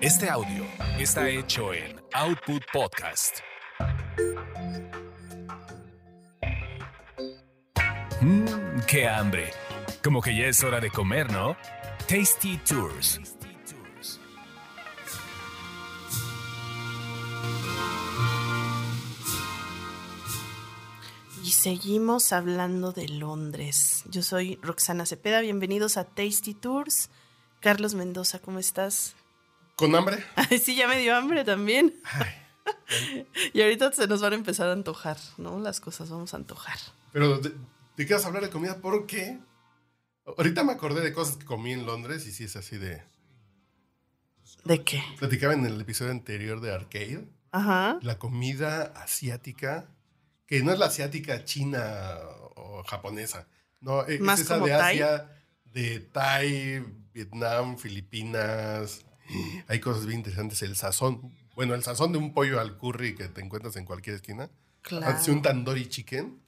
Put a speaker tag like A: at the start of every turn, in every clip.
A: Este audio está hecho en Output Podcast. Mmm, qué hambre. Como que ya es hora de comer, ¿no? Tasty Tours.
B: Y seguimos hablando de Londres. Yo soy Roxana Cepeda, bienvenidos a Tasty Tours. Carlos Mendoza, ¿cómo estás?
C: ¿Con hambre?
B: Ay, sí, ya me dio hambre también. y ahorita se nos van a empezar a antojar, ¿no? Las cosas vamos a antojar.
C: Pero, ¿de, de qué vas a hablar de comida? ¿Por qué? Ahorita me acordé de cosas que comí en Londres y sí es así de...
B: ¿De qué?
C: Platicaba en el episodio anterior de Arcade.
B: Ajá.
C: La comida asiática, que no es la asiática china o japonesa. No, es
B: Más
C: esa
B: como
C: de
B: Thai.
C: De Thai, Vietnam, Filipinas. Hay cosas bien interesantes. El sazón. Bueno, el sazón de un pollo al curry que te encuentras en cualquier esquina.
B: Claro.
C: Hace un tandoori chicken.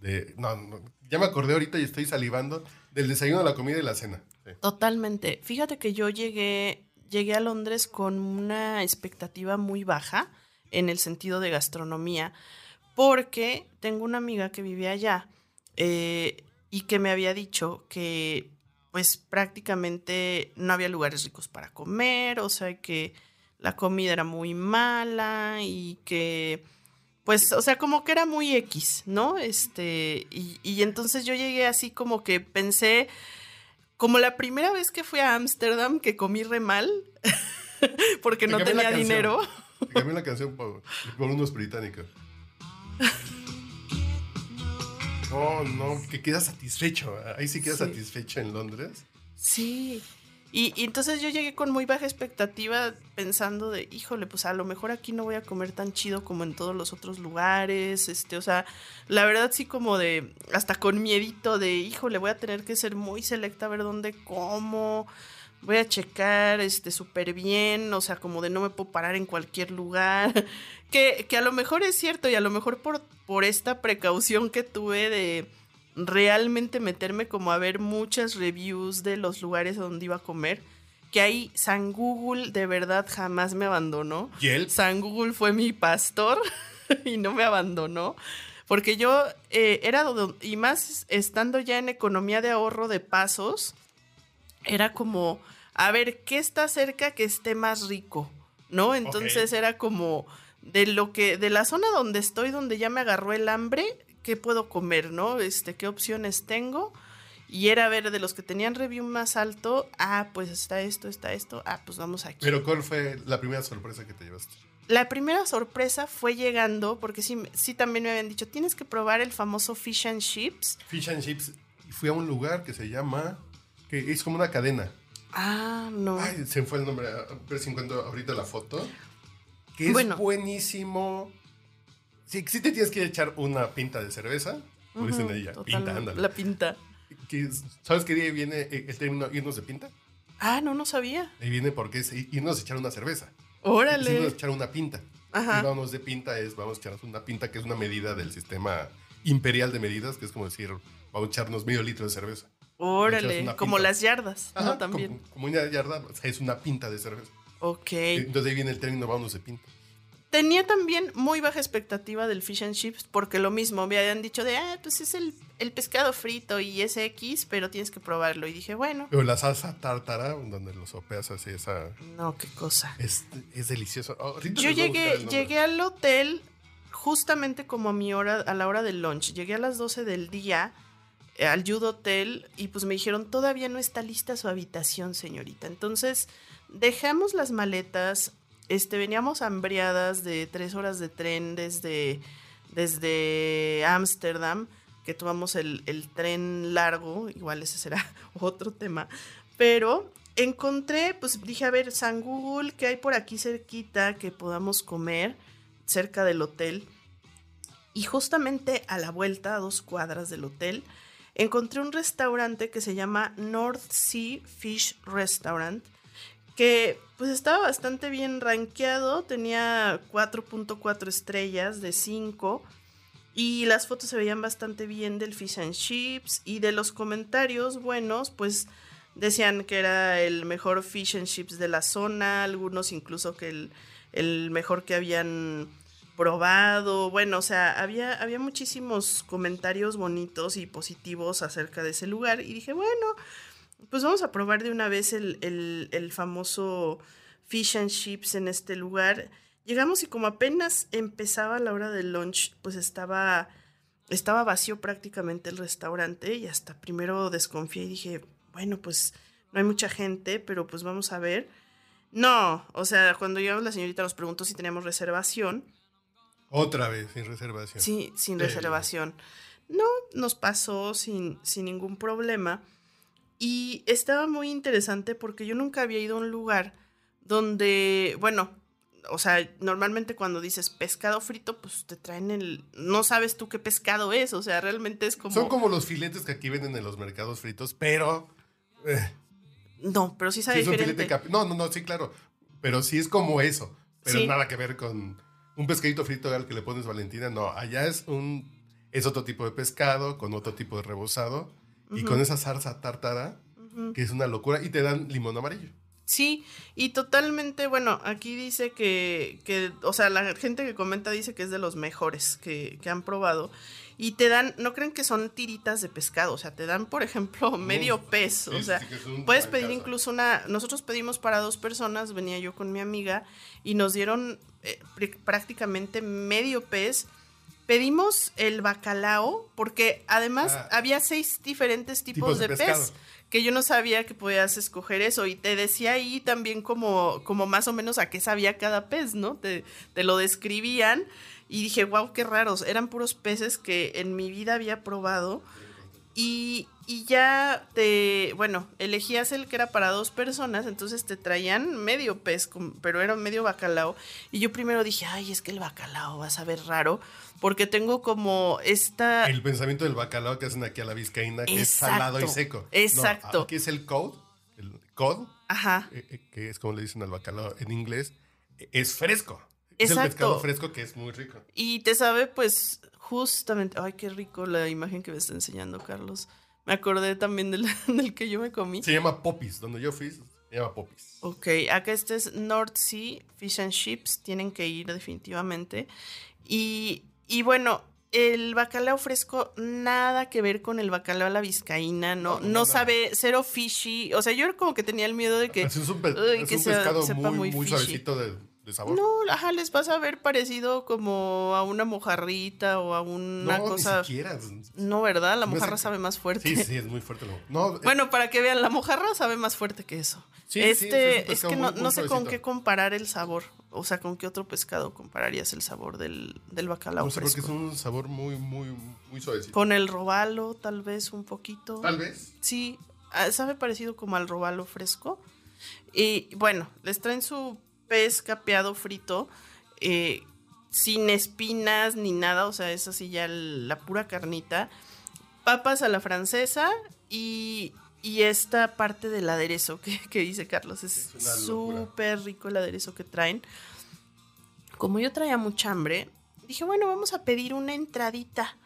C: De, no, no, ya me acordé ahorita y estoy salivando del desayuno, la comida y la cena. Sí.
B: Totalmente. Fíjate que yo llegué, llegué a Londres con una expectativa muy baja en el sentido de gastronomía, porque tengo una amiga que vivía allá eh, y que me había dicho que pues prácticamente no había lugares ricos para comer, o sea que la comida era muy mala y que pues, o sea, como que era muy X, ¿no? Este, y, y entonces yo llegué así como que pensé, como la primera vez que fui a Ámsterdam, que comí re mal, porque
C: Te
B: no tenía dinero.
C: Te cambié la canción por, por unos británicos. No, no, que quedas satisfecho. Ahí sí quedas
B: Sí.
C: satisfecho en Londres.
B: Sí. Y, y entonces yo llegué con muy baja expectativa pensando de, híjole, pues a lo mejor aquí no voy a comer tan chido como en todos los otros lugares, este, o sea, la verdad sí como de, hasta con miedito de, híjole, voy a tener que ser muy selecta a ver dónde como, voy a checar, este, súper bien, o sea, como de no me puedo parar en cualquier lugar, que, que a lo mejor es cierto y a lo mejor por, por esta precaución que tuve de realmente meterme como a ver muchas reviews de los lugares donde iba a comer. Que ahí San Google de verdad jamás me abandonó.
C: Yelp.
B: San Google fue mi pastor y no me abandonó. Porque yo eh, era, y más estando ya en economía de ahorro de pasos, era como, a ver, ¿qué está cerca que esté más rico? ¿No? Entonces era como de lo que, de la zona donde estoy, donde ya me agarró el hambre, ¿qué puedo comer? ¿No? Este, ¿qué opciones tengo? Y era ver de los que tenían review más alto, ah, pues está esto, está esto, ah, pues vamos aquí.
C: Pero ¿cuál fue la primera sorpresa que te llevaste?
B: La primera sorpresa fue llegando, porque sí, sí también me habían dicho, tienes que probar el famoso fish and chips.
C: Fish and Chips. Fui a un lugar que se llama... Que es como una cadena.
B: Ah, no.
C: Ay, se fue el nombre. A ver si encuentro ahorita la foto. Que es
B: Bueno.
C: buenísimo. Sí, sí te tienes que echar una pinta de cerveza. Como dicen
B: Ujú,
C: ella. Pinta, ándale.
B: La pinta.
C: Que ¿Sabes qué día viene el término irnos de pinta?
B: Ah, no, no sabía.
C: Ahí viene porque es irnos a echar una cerveza. Es irnos a
B: Órale.
C: echar una pinta.
B: Ajá.
C: Y vamos de pinta es, vamos a echarnos una pinta que es una medida del sistema imperial de medidas, que es como decir, vamos a echarnos medio litro de cerveza.
B: Órale. Como las yardas,
C: Ajá,
B: ¿no? También.
C: Como, como una yarda, o sea, es una pinta de cerveza.
B: Ok.
C: Entonces ahí viene el término vámonos de pinta.
B: Tenía también muy baja expectativa del fish and chips, porque lo mismo, me habían dicho de, ah, pues es el, el pescado frito y es X, pero tienes que probarlo. Y dije, bueno,
C: Pero la salsa tártara, donde los sopeas así, esa...
B: no, qué cosa.
C: Es, es delicioso. Ahorita
B: Yo llegué, llegué al hotel justamente como a mi hora, a la hora del lunch. Llegué a las 12 del día al Jude Hotel y pues me dijeron, todavía no está lista su habitación, señorita. Entonces, dejamos las maletas, este, veníamos hambriadas de tres horas de tren desde, desde Ámsterdam, que tomamos el, el tren largo, igual ese será otro tema, pero encontré, pues dije, a ver, San Google, ¿qué hay por aquí cerquita que podamos comer cerca del hotel? Y justamente a la vuelta, a dos cuadras del hotel, encontré un restaurante que se llama North Sea Fish Restaurant, que pues estaba bastante bien rankeado, tenía 4.4 estrellas de 5 y las fotos se veían bastante bien del fish and chips y de los comentarios buenos, pues Decían que era el mejor fish and chips de la zona, algunos incluso que el, el mejor que habían probado. Bueno, o sea, había, había muchísimos comentarios bonitos y positivos acerca de ese lugar. Y dije, bueno, pues vamos a probar de una vez el, el, famoso fish and chips en este lugar. Llegamos y como apenas empezaba la hora del lunch, pues estaba, estaba vacío prácticamente el restaurante y hasta primero desconfié y dije, bueno, pues no hay mucha gente, pero pues vamos a ver. No, o sea, cuando llegamos la señorita nos preguntó si teníamos reservación.
C: Otra vez, sin reservación.
B: Sí, sin reservación. No, nos pasó sin, sin ningún problema. Y estaba muy interesante porque yo nunca había ido a un lugar donde, bueno, o sea, normalmente cuando dices pescado frito, pues te traen el... No sabes tú qué pescado es, o sea, realmente es como...
C: Son como los filetes que aquí venden en los mercados fritos, pero... eh,
B: No, pero sí
C: sí
B: sabe
C: es un
B: diferente.
C: filete cap- No, no, no, sí, claro. Pero sí es como eso. Pero
B: Sí.
C: nada que ver con un pescadito frito al que le pones Valentina. No, allá es un... Es otro tipo de pescado, con otro tipo de rebozado. Y con esa salsa tártara, que es una locura. Y te dan limón amarillo.
B: Sí, y totalmente, bueno, aquí dice que, que, o sea, la gente que comenta dice que es de los mejores que, que han probado. Y te dan, no creen que son tiritas de pescado, o sea, te dan, por ejemplo, medio pez. O sea, puedes pedir incluso una. Nosotros pedimos para dos personas, venía yo con mi amiga, y nos dieron eh, pr- prácticamente medio pez. Pedimos el bacalao, porque además
C: Ah.
B: había seis diferentes tipos,
C: Tipos de
B: de, pez que yo no sabía que podías escoger eso y te decía ahí también como, como más o menos a qué sabía cada pez, ¿no? Te, te lo describían y dije, wow, qué raros, eran puros peces que en mi vida había probado y, y ya te, bueno, elegías el que era para dos personas, entonces te traían medio pez, pero era medio bacalao y yo primero dije, ay, es que el bacalao va a saber raro porque tengo como esta...
C: El pensamiento del bacalao que hacen aquí a la vizcaína, que es salado y
B: Exacto,
C: seco. No,
B: exacto.
C: aquí es el cod, el cod,
B: Ajá.
C: eh, eh, que es como le dicen al bacalao en inglés, es fresco. Es el pescado fresco que es muy rico.
B: Y te sabe, pues, justamente. Ay, qué rico la imagen que me está enseñando, Carlos. Me acordé también del, del que yo me comí.
C: Se llama popis. Donde yo fui, se llama popis.
B: Ok, acá este es North Sea Fish and Chips. Tienen que ir definitivamente. Y, y bueno, el bacalao fresco, nada que ver con el bacalao a la vizcaína. No,
C: No, no,
B: no,
C: no,
B: sabe, cero fishy. O sea, yo como que tenía el miedo de que.
C: Es un, pe-
B: uy,
C: es
B: que
C: un
B: sea-
C: pescado muy,
B: muy
C: muy
B: fishy.
C: suavecito de, de sabor.
B: No, ajá, les vas a ver parecido como a una mojarrita o a una
C: No,
B: cosa.
C: ni siquiera.
B: No, ¿verdad? La
C: No
B: mojarra sabe más fuerte.
C: Sí, sí, es muy fuerte. lo- No, eh,
B: Bueno, para que vean, la mojarra sabe más fuerte que eso.
C: Sí, sí, es
B: este, es, que no,
C: muy
B: sé con qué comparar el sabor. O sea, con qué otro pescado compararías el sabor del, del bacalao
C: no sé
B: fresco.
C: es un sabor muy, muy, muy suavecito.
B: Con el robalo, tal vez un poquito.
C: Tal vez.
B: Sí, ah, sabe parecido como al robalo fresco. Y bueno, les traen su pez capeado frito, eh, sin espinas ni nada, o sea, es así ya la pura carnita. Papas a la francesa y, y esta parte del aderezo que, que dice Carlos. Es súper rico el aderezo que traen. Como yo traía mucha hambre, dije, bueno, vamos a pedir una entradita.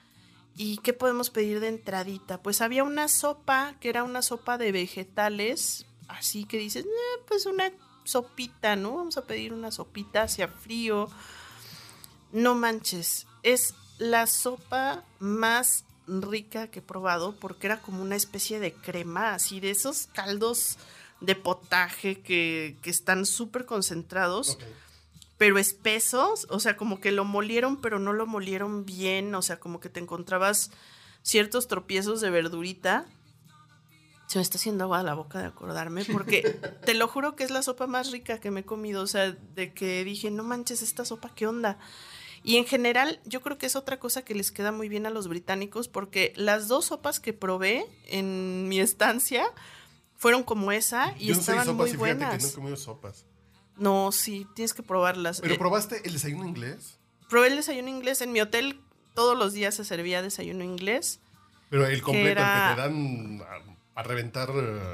B: ¿Y qué podemos pedir de entradita? Pues había una sopa, que era una sopa de vegetales, así que dices, "Eh, pues una sopita, ¿no? Vamos a pedir una sopita hacia frío. No manches, es la sopa más rica que he probado porque era como una especie de crema, así de esos caldos de potaje que, que están súper concentrados pero espesos, o sea, como que lo molieron, pero no lo molieron bien, o sea, como que te encontrabas ciertos tropiezos de verdurita. Se me está haciendo agua la boca de acordarme, porque te lo juro que es la sopa más rica que me he comido, o sea, de que dije, no manches, esta sopa, ¿qué onda? Y en general, yo creo que es otra cosa que les queda muy bien a los británicos, porque las dos sopas que probé en mi estancia fueron como esa y
C: Yo no soy
B: estaban
C: sopas
B: muy
C: y fíjate que
B: buenas.
C: no he comido sopas.
B: No, sí, tienes que probarlas.
C: ¿Pero
B: Eh,
C: probaste el desayuno inglés?
B: probé el desayuno inglés en mi hotel. Todos los días se servía desayuno inglés.
C: Pero el completo,
B: era-
C: el que te dan a, reventar, eh,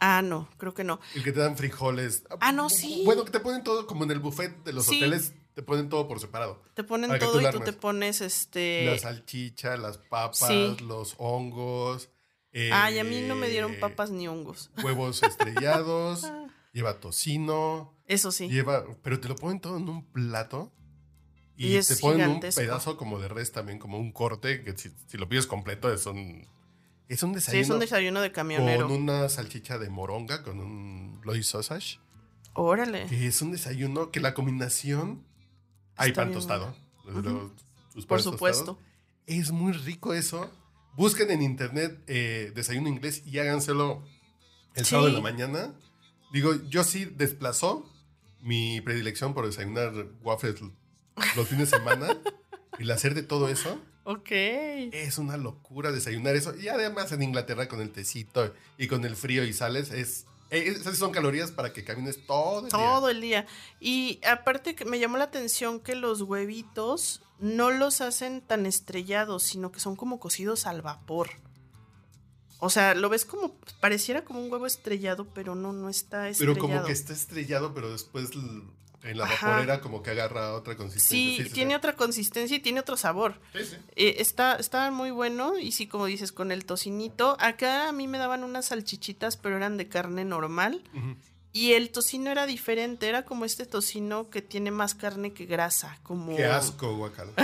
B: Ah, no, creo que no.
C: el que te dan frijoles.
B: Ah, no, sí.
C: Bueno, que te ponen todo como en el buffet de los
B: Sí.
C: hoteles, te ponen todo por separado.
B: Te ponen
C: tú
B: todo y tú te pones este.
C: la salchicha, las papas,
B: sí.
C: los hongos,
B: Ay, a mí no me dieron
C: eh,
B: papas ni hongos.
C: Huevos estrellados, lleva tocino,
B: Eso sí.
C: lleva, pero te lo ponen todo en un plato. Y, te ponen
B: gigantesco.
C: un pedazo como de res también, como un corte, que si, si lo pides completo es un, es un
B: Sí,
C: desayuno,
B: es un desayuno de camionero.
C: con una salchicha de moronga, con un bloody sausage.
B: Órale.
C: Que es un desayuno que la combinación... Hay pan tostado.
B: Por supuesto.
C: tostados. Es muy rico eso. Busquen en internet eh, desayuno inglés y háganselo el
B: Sí.
C: sábado en la mañana. Digo, yo sí desplazó mi predilección por desayunar waffles los fines de semana. y el hacer de todo eso
B: Ok.
C: es una locura desayunar eso. Y además en Inglaterra con el tecito y con el frío y sales, es, eh, esas son calorías para que camines todo el día.
B: Todo el día. Y aparte que me llamó la atención que los huevitos no los hacen tan estrellados, sino que son como cocidos al vapor. O sea, lo ves como, pareciera como un huevo estrellado, pero no, no está
C: Pero
B: estrellado.
C: como que está estrellado, pero después en la
B: Ajá.
C: vaporera como que agarra otra consistencia.
B: Sí, tiene otra consistencia y tiene otro sabor. Eh, está, está muy bueno y sí, como dices, con el tocinito. Acá a mí me daban unas salchichitas, pero eran de carne normal. Y el tocino era diferente, era como este tocino que tiene más carne que grasa. Como...
C: Qué asco, guacala.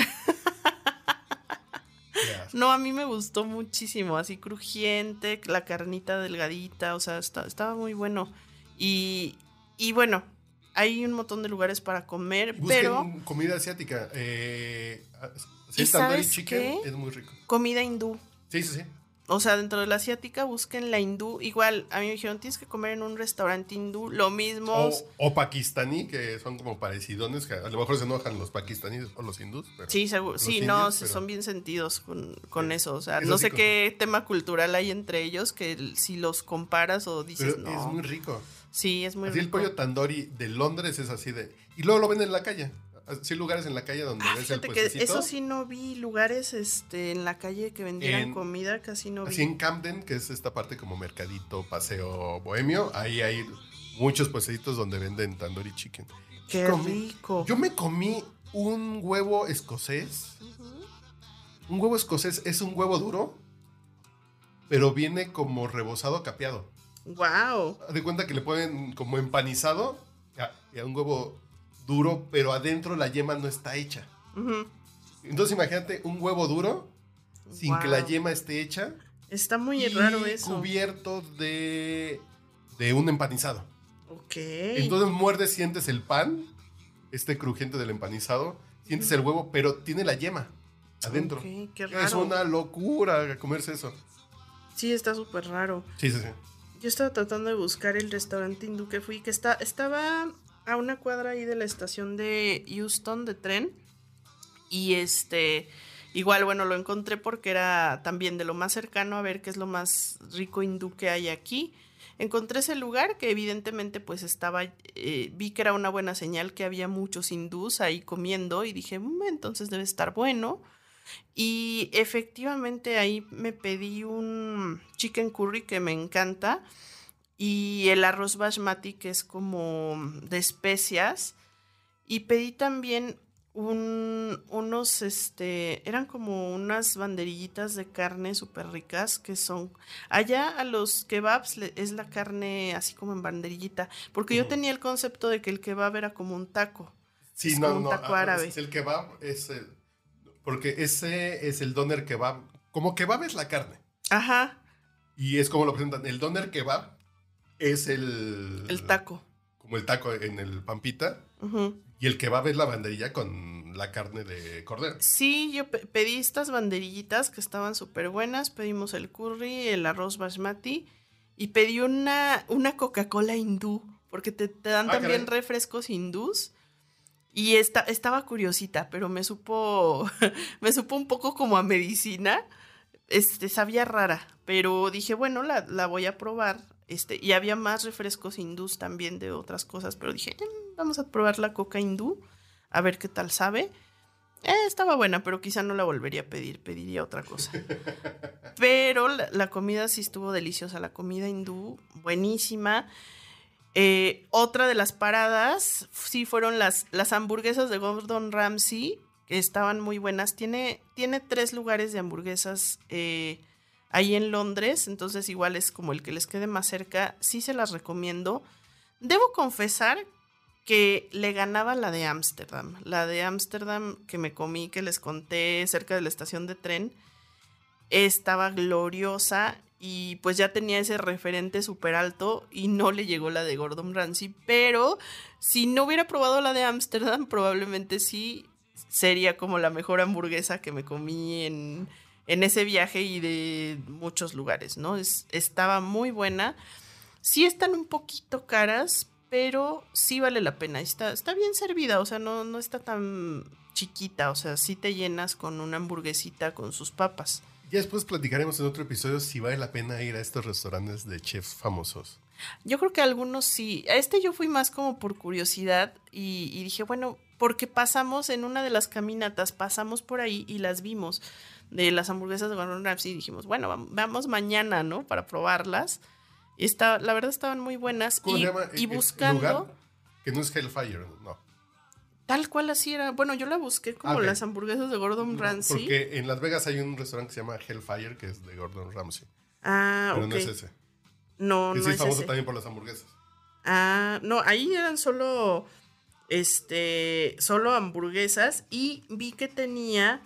B: No, a mí me gustó muchísimo, así crujiente, la carnita delgadita, o sea, está- estaba muy bueno. Y, y bueno, hay un montón de lugares para comer,
C: Busquen
B: pero
C: comida asiática. Eh,
B: ¿Y sabes
C: chicken
B: qué?
C: es muy rico.
B: comida hindú.
C: Sí, sí, sí.
B: O sea, dentro de la asiática busquen la hindú. Igual, a mí me dijeron, tienes que comer en un restaurante hindú. Lo mismo.
C: O, o pakistaní, que son como parecidones, que a lo mejor se enojan los pakistaníes o los hindús. pero-
B: Sí, seguro. Sí,
C: indios,
B: no,
C: pero-
B: son bien sentidos con, con eso. O sea, no sé
C: como-
B: qué tema cultural hay entre ellos que si los comparas o dices,
C: Pero
B: no.
C: es muy rico.
B: Sí, es muy
C: así el
B: rico.
C: pollo tandoori de Londres es así de... Y luego lo venden en la calle. Así hay lugares en la calle donde
B: Ah,
C: ves el
B: que eso sí no vi lugares este, en la calle que vendieran
C: En-
B: comida, casi no vi.
C: Así en Camden, que es esta parte como mercadito, paseo bohemio, ahí hay muchos puestecitos donde venden tandoori chicken.
B: Qué
C: Comí-
B: rico.
C: Yo me comí un huevo escocés. Un huevo escocés es un huevo duro, pero viene como rebozado capeado.
B: Wow.
C: De cuenta que le ponen como empanizado a, a un huevo duro, pero adentro la yema no está hecha. Entonces imagínate un huevo duro sin que la yema esté hecha.
B: Está muy
C: y
B: raro eso.
C: cubierto de, de un empanizado.
B: Ok.
C: Entonces muerdes, sientes el pan, este crujiente del empanizado, sientes el huevo, pero tiene la yema adentro.
B: Ok, qué
C: Es
B: raro.
C: una locura comerse eso.
B: Sí, está súper raro.
C: Sí, sí, sí.
B: Yo estaba tratando de buscar el restaurante hindú que fui, que está, estaba a una cuadra ahí de la estación de Houston de tren. Y este, igual, bueno, lo encontré porque era también de lo más cercano a ver qué es lo más rico hindú que hay aquí. Encontré ese lugar que evidentemente pues estaba, eh, vi que era una buena señal que había muchos hindús ahí comiendo y dije, "Mm, entonces debe estar bueno. Y efectivamente ahí me pedí un chicken curry que me encanta y el arroz basmati que es como de especias y pedí también un, unos, este, eran como unas banderillitas de carne súper ricas que son, allá a los kebabs le- es la carne así como en banderillita, porque yo tenía el concepto de que el kebab era como un taco.
C: Sí,
B: Es
C: no,
B: como un
C: no.
B: taco árabe.
C: es el kebab es el. Porque ese es el doner kebab. Como kebab es la carne.
B: Ajá,
C: Y es como lo presentan. El doner kebab es el.
B: el taco.
C: Como el taco en el pampita.
B: Ujú.
C: Y el kebab es la banderilla con la carne de cordero.
B: Sí, yo pe- pedí estas banderillitas que estaban súper buenas. Pedimos el curry, el arroz basmati y pedí una, una Coca-Cola hindú, porque te, te dan
C: Ah,
B: también
C: caray.
B: refrescos hindús. Y esta, estaba curiosita, pero me supo, me supo un poco como a medicina. Este, sabía rara, pero dije, bueno, la, la voy a probar. Este, y había más refrescos hindús también de otras cosas, pero dije, "Mm, vamos a probar la coca hindú, a ver qué tal sabe. Eh, estaba buena, pero quizá no la volvería a pedir, pediría otra cosa. Pero la, la comida sí estuvo deliciosa, la comida hindú, buenísima. Eh, otra de las paradas sí fueron las, las hamburguesas de Gordon Ramsay, que estaban muy buenas. Tiene, tiene tres lugares de hamburguesas eh, ahí en Londres, entonces igual es como el que les quede más cerca, sí se las recomiendo. Debo confesar que le ganaba la de Ámsterdam, la de Ámsterdam que me comí, que les conté cerca de la estación de tren, estaba gloriosa y pues ya tenía ese referente súper alto y no le llegó la de Gordon Ramsay, pero si no hubiera probado la de Ámsterdam, probablemente sí sería como la mejor hamburguesa que me comí en, en ese viaje y de muchos lugares, ¿no? Es, estaba muy buena. Sí están un poquito caras, pero sí vale la pena. Está, está bien servida, o sea, no, no está tan chiquita, o sea, sí te llenas con una hamburguesita con sus papas.
C: Ya después platicaremos en otro episodio si vale la pena ir a estos restaurantes de chefs famosos.
B: Yo creo que algunos sí. A este yo fui más como por curiosidad y, y dije, bueno, porque pasamos en una de las caminatas, pasamos por ahí y las vimos de las hamburguesas de Gordon Ramsay y dijimos, bueno, vamos mañana, ¿no? Para probarlas. Y está, la verdad estaban muy buenas.
C: ¿Cómo
B: y,
C: se llama?
B: y
C: ¿El- el
B: buscando,
C: lugar? Que no es Hellfire, no.
B: tal cual así era. Bueno, yo la busqué como
C: Ah,
B: las hamburguesas de Gordon Ramsay.
C: Porque en Las Vegas hay un restaurante que se llama Hellfire, que es de Gordon Ramsay.
B: Ah,
C: Pero no es ese.
B: No,
C: Que
B: no
C: sí es
B: es
C: famoso
B: ese.
C: también por las hamburguesas.
B: Ah, no, ahí eran solo, este, solo hamburguesas y vi que tenía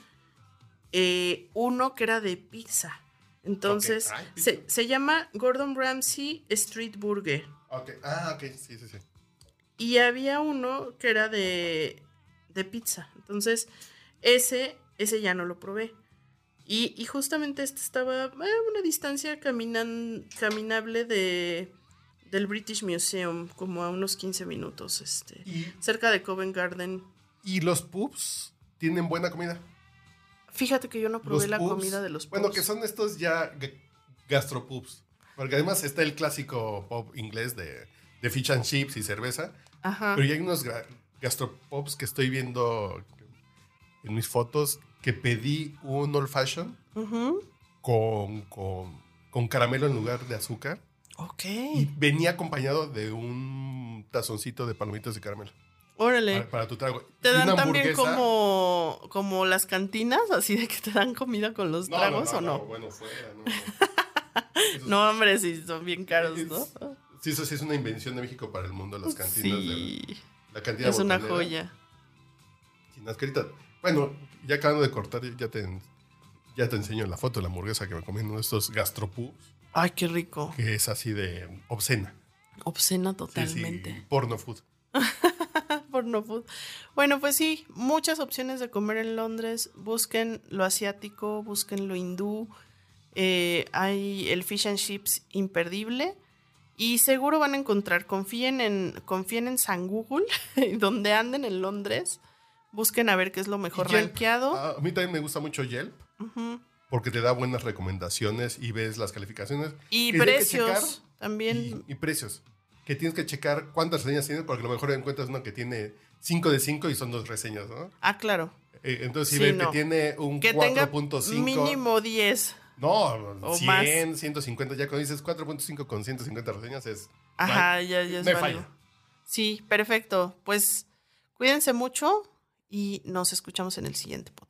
B: eh, uno que era de pizza. Entonces, se, se llama Gordon Ramsay Street Burger.
C: Ah, ok. Sí, sí, sí.
B: Y había uno que era de, de pizza. Entonces, ese, ese ya no lo probé. Y, y justamente este estaba a una distancia caminan, caminable de, del British Museum, como a unos 15 minutos, este,
C: Y,
B: cerca de Covent Garden.
C: y los pubs tienen buena comida.
B: Fíjate que yo no probé
C: Los
B: la
C: pubs,
B: comida de los
C: Bueno,
B: pubs.
C: que son estos ya ga- gastropubs. Porque además está el clásico pub inglés de, de fish and chips y cerveza.
B: Ajá.
C: Pero ya hay unos gastropubs que estoy viendo en mis fotos que pedí un old fashion con, con, con caramelo en lugar de azúcar.
B: Ok.
C: Y venía acompañado de un tazoncito de palomitas de caramelo.
B: Órale.
C: Para, para tu trago.
B: ¿Te dan también como, como las cantinas, así de que te dan comida con los
C: No, no,
B: tragos
C: no,
B: o no?
C: Bueno, fuera, no. Esos-
B: No, hombre, sí, son bien caros, ¿no?
C: Sí, eso sí es una invención de México para el mundo, las cantinas. de-
B: Sí,
C: la cantina
B: es una joya.
C: Sin mascarita. Bueno, ya acabando de cortar, ya te, ya te enseño la foto de la hamburguesa que me comí uno de estos gastropubs,
B: Ay, qué rico.
C: que es así de obscena.
B: Obscena
C: Sí,
B: totalmente.
C: sí, porno food.
B: Porno food. Bueno, pues sí, muchas opciones de comer en Londres. Busquen lo asiático, busquen lo hindú. Eh, hay el fish and chips imperdible. Y seguro van a encontrar, confíen en, confíen en San Google, donde anden en Londres. Busquen a ver qué es lo mejor rankeado.
C: Ah, a mí también me gusta mucho Yelp, porque te da buenas recomendaciones y ves las calificaciones.
B: Y precios también.
C: Y, y precios. Que tienes que checar cuántas reseñas tienes, porque a lo mejor encuentras una que tiene 5 de 5 y son dos reseñas, ¿no?
B: Ah, claro.
C: Eh, entonces, si
B: Sí, no.
C: que tiene un
B: Que tenga
C: 4.5.
B: mínimo 10.
C: No,
B: O
C: 100,
B: más.
C: 150. Ya cuando dices 4.5 con 150 reseñas es.
B: Ajá, ya, ya es
C: hay
B: válido.
C: falla.
B: Sí, perfecto. Pues cuídense mucho y nos escuchamos en el siguiente podcast.